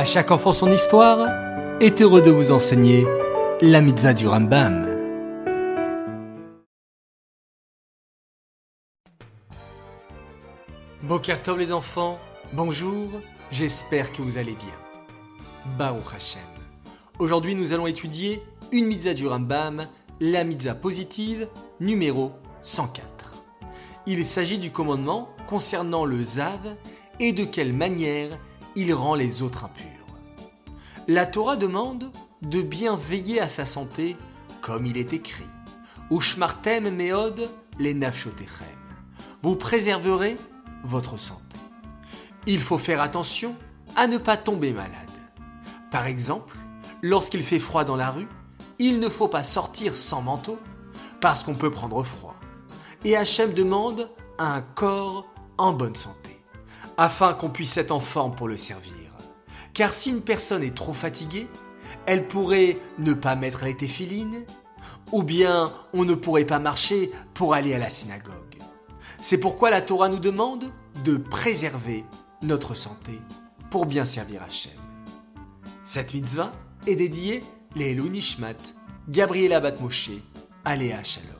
À chaque enfant son histoire est heureux de vous enseigner la mitzvah du Rambam. Bokertov les enfants, bonjour, j'espère que vous allez bien. Baruch Hashem. Aujourd'hui nous allons étudier une mitzvah du Rambam, la mitzvah positive numéro 104. Il s'agit du commandement concernant le Zav et de quelle manière il rend les autres impurs. La Torah demande de bien veiller à sa santé comme il est écrit. Ushmartem meod. Vous préserverez votre santé. Il faut faire attention à ne pas tomber malade. Par exemple, lorsqu'il fait froid dans la rue, il ne faut pas sortir sans manteau parce qu'on peut prendre froid. Et Hachem demande un corps en bonne santé, afin qu'on puisse être en forme pour le servir. Car si une personne est trop fatiguée, elle pourrait ne pas mettre les téphilines, ou bien on ne pourrait pas marcher pour aller à la synagogue. C'est pourquoi la Torah nous demande de préserver notre santé pour bien servir Hachem. Cette mitzvah est dédiée les Nishmat, Gabriela Batmoshe, Aléa Shalom.